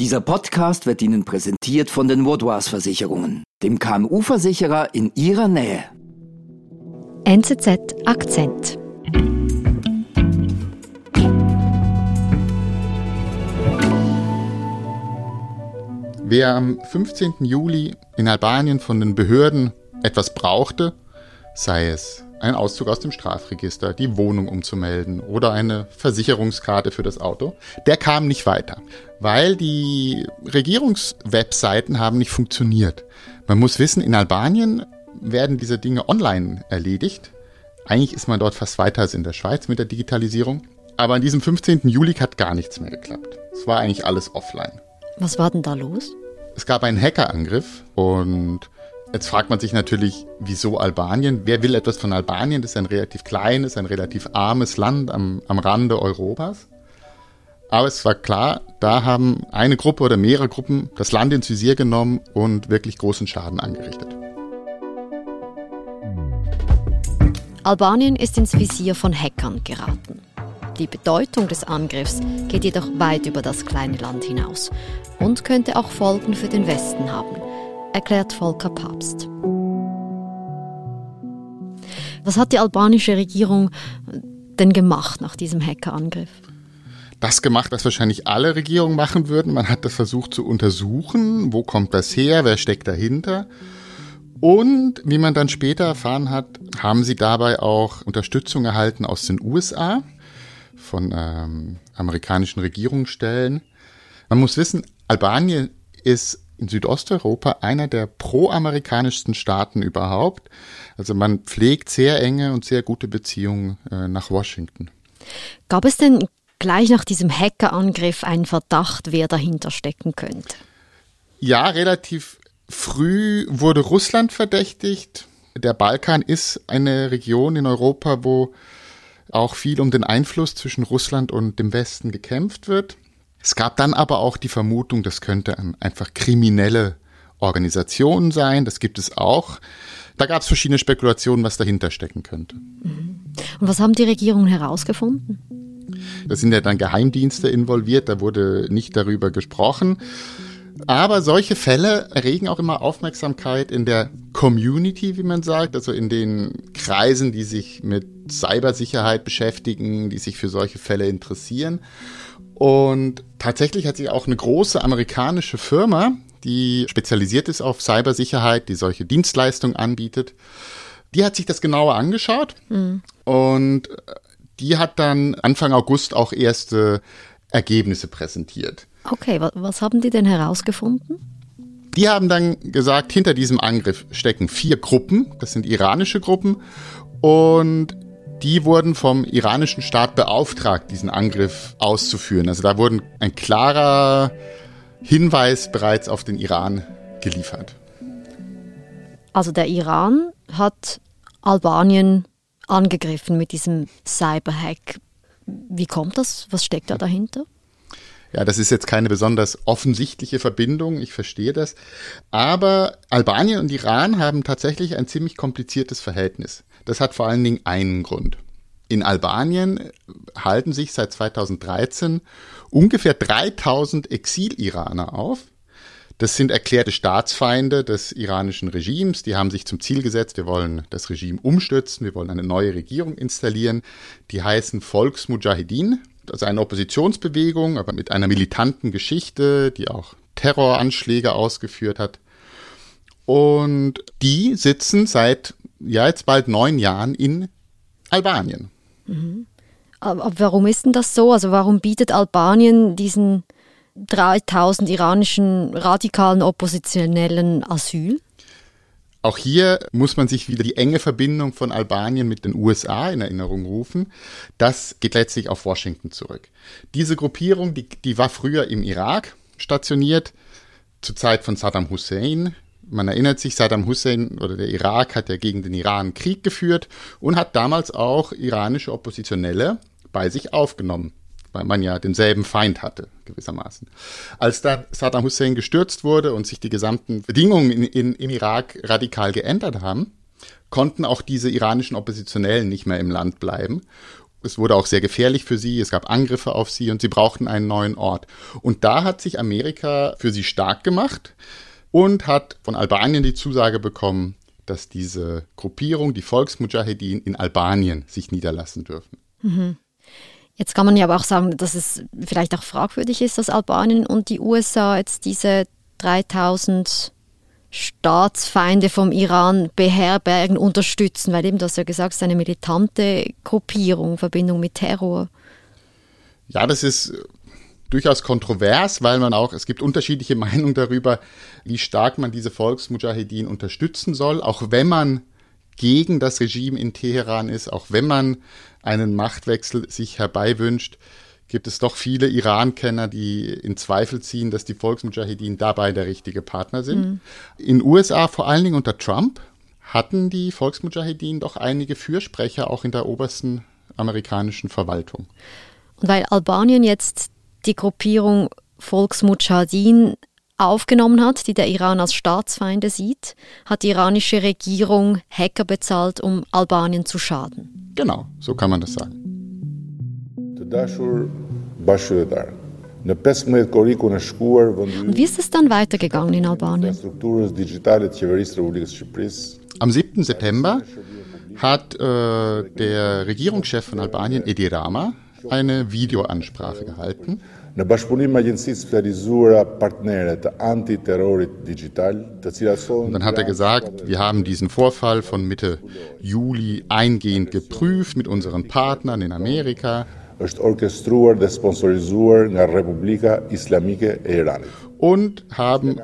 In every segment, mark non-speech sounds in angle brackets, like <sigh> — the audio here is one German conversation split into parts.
Dieser Podcast wird Ihnen präsentiert von den Vaudois Versicherungen, dem KMU-Versicherer in Ihrer Nähe. NZZ Akzent. Wer am 15. Juli in Albanien von den Behörden etwas brauchte, sei es ein Auszug aus dem Strafregister, die Wohnung umzumelden oder eine Versicherungskarte für das Auto, der kam nicht weiter, weil die Regierungswebseiten haben nicht funktioniert. Man muss wissen, in Albanien werden diese Dinge online erledigt. Eigentlich ist man dort fast weiter als in der Schweiz mit der Digitalisierung. Aber an diesem 15. Juli hat gar nichts mehr geklappt. Es war eigentlich alles offline. Was war denn da los? Es gab einen Hackerangriff und Jetzt fragt man sich natürlich, wieso Albanien? Wer will etwas von Albanien? Das ist ein relativ kleines, ein relativ armes Land am, am Rande Europas. Aber es war klar, da haben eine Gruppe oder mehrere Gruppen das Land ins Visier genommen und wirklich großen Schaden angerichtet. Albanien ist ins Visier von Hackern geraten. Die Bedeutung des Angriffs geht jedoch weit über das kleine Land hinaus und könnte auch Folgen für den Westen haben erklärt Volker Papst. Was hat die albanische Regierung denn gemacht nach diesem Hackerangriff? das gemacht, was wahrscheinlich alle Regierungen machen würden. Man hat das versucht zu untersuchen, wo kommt das her, wer steckt dahinter. Und wie man dann später erfahren hat, haben sie dabei auch Unterstützung erhalten aus den USA, von ähm, amerikanischen Regierungsstellen. Man muss wissen, Albanien ist in Südosteuropa einer der pro-amerikanischsten Staaten überhaupt. Also man pflegt sehr enge und sehr gute Beziehungen äh, nach Washington. Gab es denn gleich nach diesem Hackerangriff einen Verdacht, wer dahinter stecken könnte? Ja, relativ früh wurde Russland verdächtigt. Der Balkan ist eine Region in Europa, wo auch viel um den Einfluss zwischen Russland und dem Westen gekämpft wird. Es gab dann aber auch die Vermutung, das könnte einfach kriminelle Organisationen sein. Das gibt es auch. Da gab es verschiedene Spekulationen, was dahinter stecken könnte. Und was haben die Regierungen herausgefunden? Da sind ja dann Geheimdienste involviert, da wurde nicht darüber gesprochen. Aber solche Fälle erregen auch immer Aufmerksamkeit in der Community, wie man sagt, also in den Kreisen, die sich mit Cybersicherheit beschäftigen, die sich für solche Fälle interessieren. Und tatsächlich hat sich auch eine große amerikanische Firma, die spezialisiert ist auf Cybersicherheit, die solche Dienstleistungen anbietet, die hat sich das genauer angeschaut mhm. und die hat dann Anfang August auch erste Ergebnisse präsentiert. Okay, was haben die denn herausgefunden? Die haben dann gesagt, hinter diesem Angriff stecken vier Gruppen, das sind iranische Gruppen und die wurden vom iranischen Staat beauftragt, diesen Angriff auszuführen. Also da wurden ein klarer Hinweis bereits auf den Iran geliefert. Also der Iran hat Albanien angegriffen mit diesem Cyberhack. Wie kommt das? Was steckt da dahinter? Ja, das ist jetzt keine besonders offensichtliche Verbindung, ich verstehe das. Aber Albanien und Iran haben tatsächlich ein ziemlich kompliziertes Verhältnis. Das hat vor allen Dingen einen Grund. In Albanien halten sich seit 2013 ungefähr 3000 Exil-Iraner auf. Das sind erklärte Staatsfeinde des iranischen Regimes. Die haben sich zum Ziel gesetzt, wir wollen das Regime umstürzen, wir wollen eine neue Regierung installieren. Die heißen Volksmujahideen, also eine Oppositionsbewegung, aber mit einer militanten Geschichte, die auch Terroranschläge ausgeführt hat. Und die sitzen seit ja jetzt bald neun Jahren in Albanien. Mhm. Aber warum ist denn das so? Also warum bietet Albanien diesen 3000 iranischen radikalen Oppositionellen Asyl? Auch hier muss man sich wieder die enge Verbindung von Albanien mit den USA in Erinnerung rufen. Das geht letztlich auf Washington zurück. Diese Gruppierung, die, die war früher im Irak stationiert, zur Zeit von Saddam Hussein. Man erinnert sich, Saddam Hussein oder der Irak hat ja gegen den Iran Krieg geführt und hat damals auch iranische Oppositionelle bei sich aufgenommen, weil man ja denselben Feind hatte, gewissermaßen. Als da Saddam Hussein gestürzt wurde und sich die gesamten Bedingungen in, in, im Irak radikal geändert haben, konnten auch diese iranischen Oppositionellen nicht mehr im Land bleiben. Es wurde auch sehr gefährlich für sie, es gab Angriffe auf sie und sie brauchten einen neuen Ort. Und da hat sich Amerika für sie stark gemacht und hat von Albanien die Zusage bekommen, dass diese Gruppierung, die Volksmujahedin, in Albanien sich niederlassen dürfen. Mhm. Jetzt kann man ja aber auch sagen, dass es vielleicht auch fragwürdig ist, dass Albanien und die USA jetzt diese 3000 Staatsfeinde vom Iran beherbergen, unterstützen, weil eben, du hast ja gesagt, es ist eine militante Gruppierung, Verbindung mit Terror. Ja, das ist durchaus kontrovers, weil man auch, es gibt unterschiedliche <laughs> Meinungen darüber, wie stark man diese Volksmujahedin unterstützen soll, auch wenn man gegen das Regime in Teheran ist, auch wenn man einen Machtwechsel sich herbeiwünscht, gibt es doch viele Iran-Kenner, die in Zweifel ziehen, dass die Volksmujahedin dabei der richtige Partner sind. Mhm. In USA, vor allen Dingen unter Trump, hatten die Volksmujahedin doch einige Fürsprecher auch in der obersten amerikanischen Verwaltung. Und weil Albanien jetzt die Gruppierung Volksmujahedin aufgenommen hat, die der Iran als Staatsfeinde sieht, hat die iranische Regierung Hacker bezahlt, um Albanien zu schaden. Genau, so kann man das sagen. Und wie ist es dann weitergegangen in Albanien? Am 7. September hat äh, der Regierungschef von Albanien, Edi Rama, eine Videoansprache gehalten. Në bashkëpunim me agjencitë specializuara partnere të antiterrorit digital, të cilat Und dann hat er gesagt, wir haben diesen Vorfall von Mitte Juli eingehend geprüft mit unseren Partnern in Amerika. është orkestruar dhe sponsorizuar nga Republika Islamike e Iranit und haben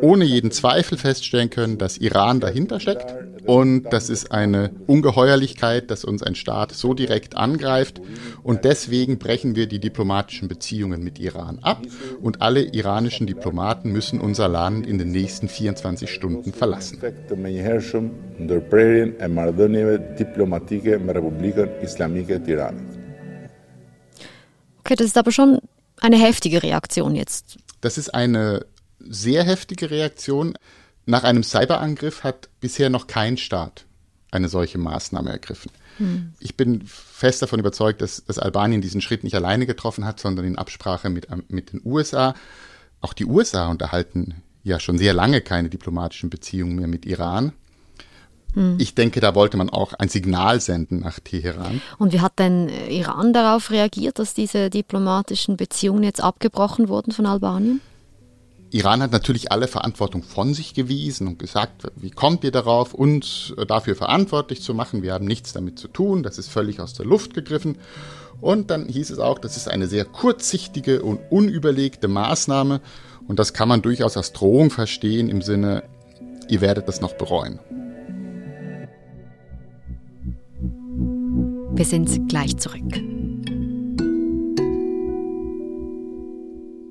ohne jeden Zweifel feststellen können, dass Iran dahinter steckt. Und das ist eine Ungeheuerlichkeit, dass uns ein Staat so direkt angreift. Und deswegen brechen wir die diplomatischen Beziehungen mit Iran ab. Und alle iranischen Diplomaten müssen unser Land in den nächsten 24 Stunden verlassen. Okay, das ist aber schon eine heftige Reaktion jetzt. Das ist eine sehr heftige Reaktion. Nach einem Cyberangriff hat bisher noch kein Staat eine solche Maßnahme ergriffen. Hm. Ich bin fest davon überzeugt, dass, dass, Albanien diesen Schritt nicht alleine getroffen hat, sondern in Absprache mit, mit den USA. Auch die USA unterhalten ja schon sehr lange keine diplomatischen Beziehungen mehr mit Iran. Hm. Ich denke, da wollte man auch ein Signal senden nach Teheran. Und wie hat denn Iran darauf reagiert, dass diese diplomatischen Beziehungen jetzt abgebrochen wurden von Albanien? Iran hat natürlich alle Verantwortung von sich gewiesen und gesagt, wie kommt ihr darauf, uns dafür verantwortlich zu machen? Wir haben nichts damit zu tun, das ist völlig aus der Luft gegriffen. Und dann hieß es auch, das ist eine sehr kurzsichtige und unüberlegte Maßnahme und das kann man durchaus als Drohung verstehen im Sinne, ihr werdet das noch bereuen. Wir sind gleich zurück.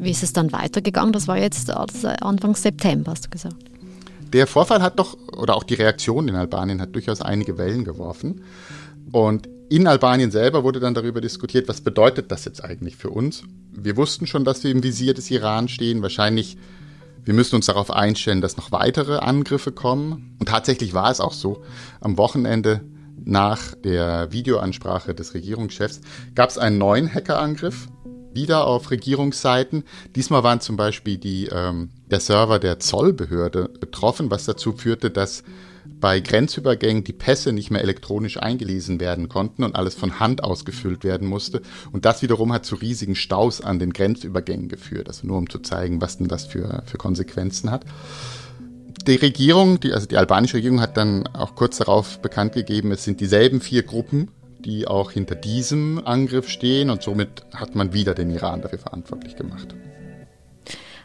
Wie ist es dann weitergegangen? Das war jetzt Anfang September, hast du gesagt. Der Vorfall hat doch, oder auch die Reaktion in Albanien hat durchaus einige Wellen geworfen. Und in Albanien selber wurde dann darüber diskutiert, was bedeutet das jetzt eigentlich für uns? Wir wussten schon, dass wir im Visier des Iran stehen. Wahrscheinlich, wir müssen uns darauf einstellen, dass noch weitere Angriffe kommen. Und tatsächlich war es auch so. Am Wochenende nach der Videoansprache des Regierungschefs gab es einen neuen Hackerangriff wieder auf Regierungsseiten. Diesmal waren zum Beispiel die, ähm, der Server der Zollbehörde betroffen, was dazu führte, dass bei Grenzübergängen die Pässe nicht mehr elektronisch eingelesen werden konnten und alles von Hand ausgefüllt werden musste. Und das wiederum hat zu riesigen Staus an den Grenzübergängen geführt. Also nur um zu zeigen, was denn das für, für Konsequenzen hat. Die Regierung, die, also die albanische Regierung hat dann auch kurz darauf bekannt gegeben, es sind dieselben vier Gruppen, die auch hinter diesem Angriff stehen und somit hat man wieder den Iran dafür verantwortlich gemacht.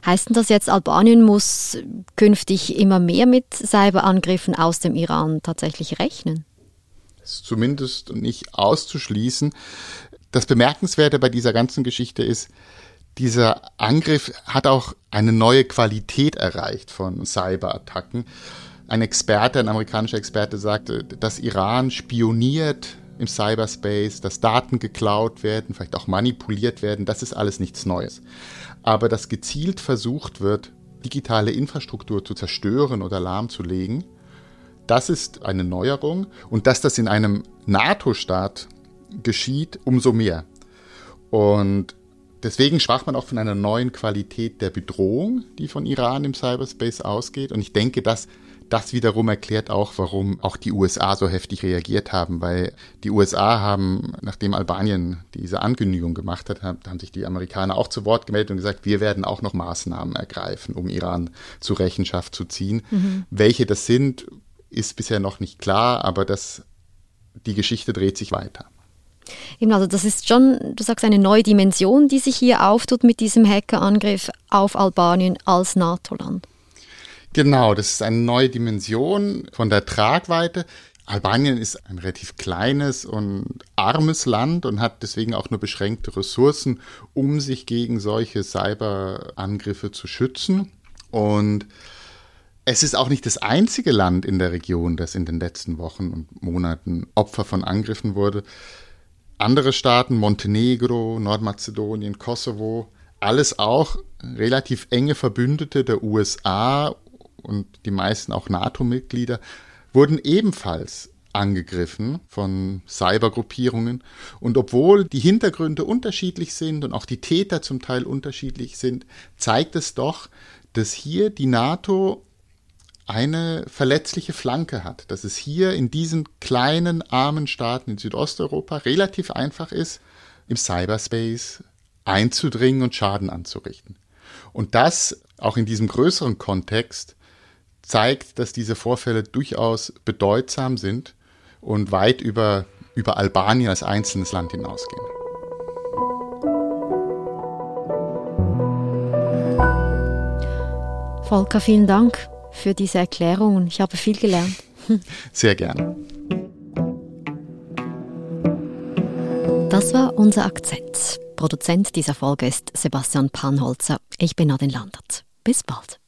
Heißt denn das jetzt, Albanien muss künftig immer mehr mit Cyberangriffen aus dem Iran tatsächlich rechnen? Das ist zumindest nicht auszuschließen. das Bemerkenswerte bei dieser ganzen Geschichte ist, dieser Angriff hat auch eine neue Qualität erreicht von Cyberattacken. Ein Experte, ein amerikanischer Experte sagte, dass Iran spioniert im Cyberspace, dass Daten geklaut werden, vielleicht auch manipuliert werden, das ist alles nichts Neues. Aber dass gezielt versucht wird, digitale Infrastruktur zu zerstören oder lahmzulegen, das ist eine Neuerung. Und dass das in einem NATO-Staat geschieht, umso mehr. Und deswegen sprach man auch von einer neuen Qualität der Bedrohung, die von Iran im Cyberspace ausgeht. Und ich denke, dass das wiederum erklärt auch, warum auch die USA so heftig reagiert haben, weil die USA haben, nachdem Albanien diese Ankündigung gemacht hat, haben sich die Amerikaner auch zu Wort gemeldet und gesagt, wir werden auch noch Maßnahmen ergreifen, um Iran zur Rechenschaft zu ziehen. Mhm. Welche das sind, ist bisher noch nicht klar, aber das, die Geschichte dreht sich weiter. Eben, also das ist schon, du sagst, eine neue Dimension, die sich hier auftut mit diesem Hackerangriff auf Albanien als NATO-Land. Genau, das ist eine neue Dimension von der Tragweite. Albanien ist ein relativ kleines und armes Land und hat deswegen auch nur beschränkte Ressourcen, um sich gegen solche Cyberangriffe zu schützen. Und es ist auch nicht das einzige Land in der Region, das in den letzten Wochen und Monaten Opfer von Angriffen wurde. Andere Staaten, Montenegro, Nordmazedonien, Kosovo, alles auch relativ enge Verbündete der USA und die meisten auch NATO-Mitglieder, wurden ebenfalls angegriffen von Cybergruppierungen. Und obwohl die Hintergründe unterschiedlich sind und auch die Täter zum Teil unterschiedlich sind, zeigt es doch, dass hier die NATO eine verletzliche Flanke hat, dass es hier in diesen kleinen, armen Staaten in Südosteuropa relativ einfach ist, im Cyberspace einzudringen und Schaden anzurichten. Und das auch in diesem größeren Kontext zeigt, dass diese Vorfälle durchaus bedeutsam sind und weit über, über Albanien als einzelnes Land hinausgehen. Volker, vielen Dank für diese Erklärungen. Ich habe viel gelernt. Sehr gerne. Das war unser Akzent. Produzent dieser Folge ist Sebastian Panholzer. Ich bin Nadine Landert. Bis bald.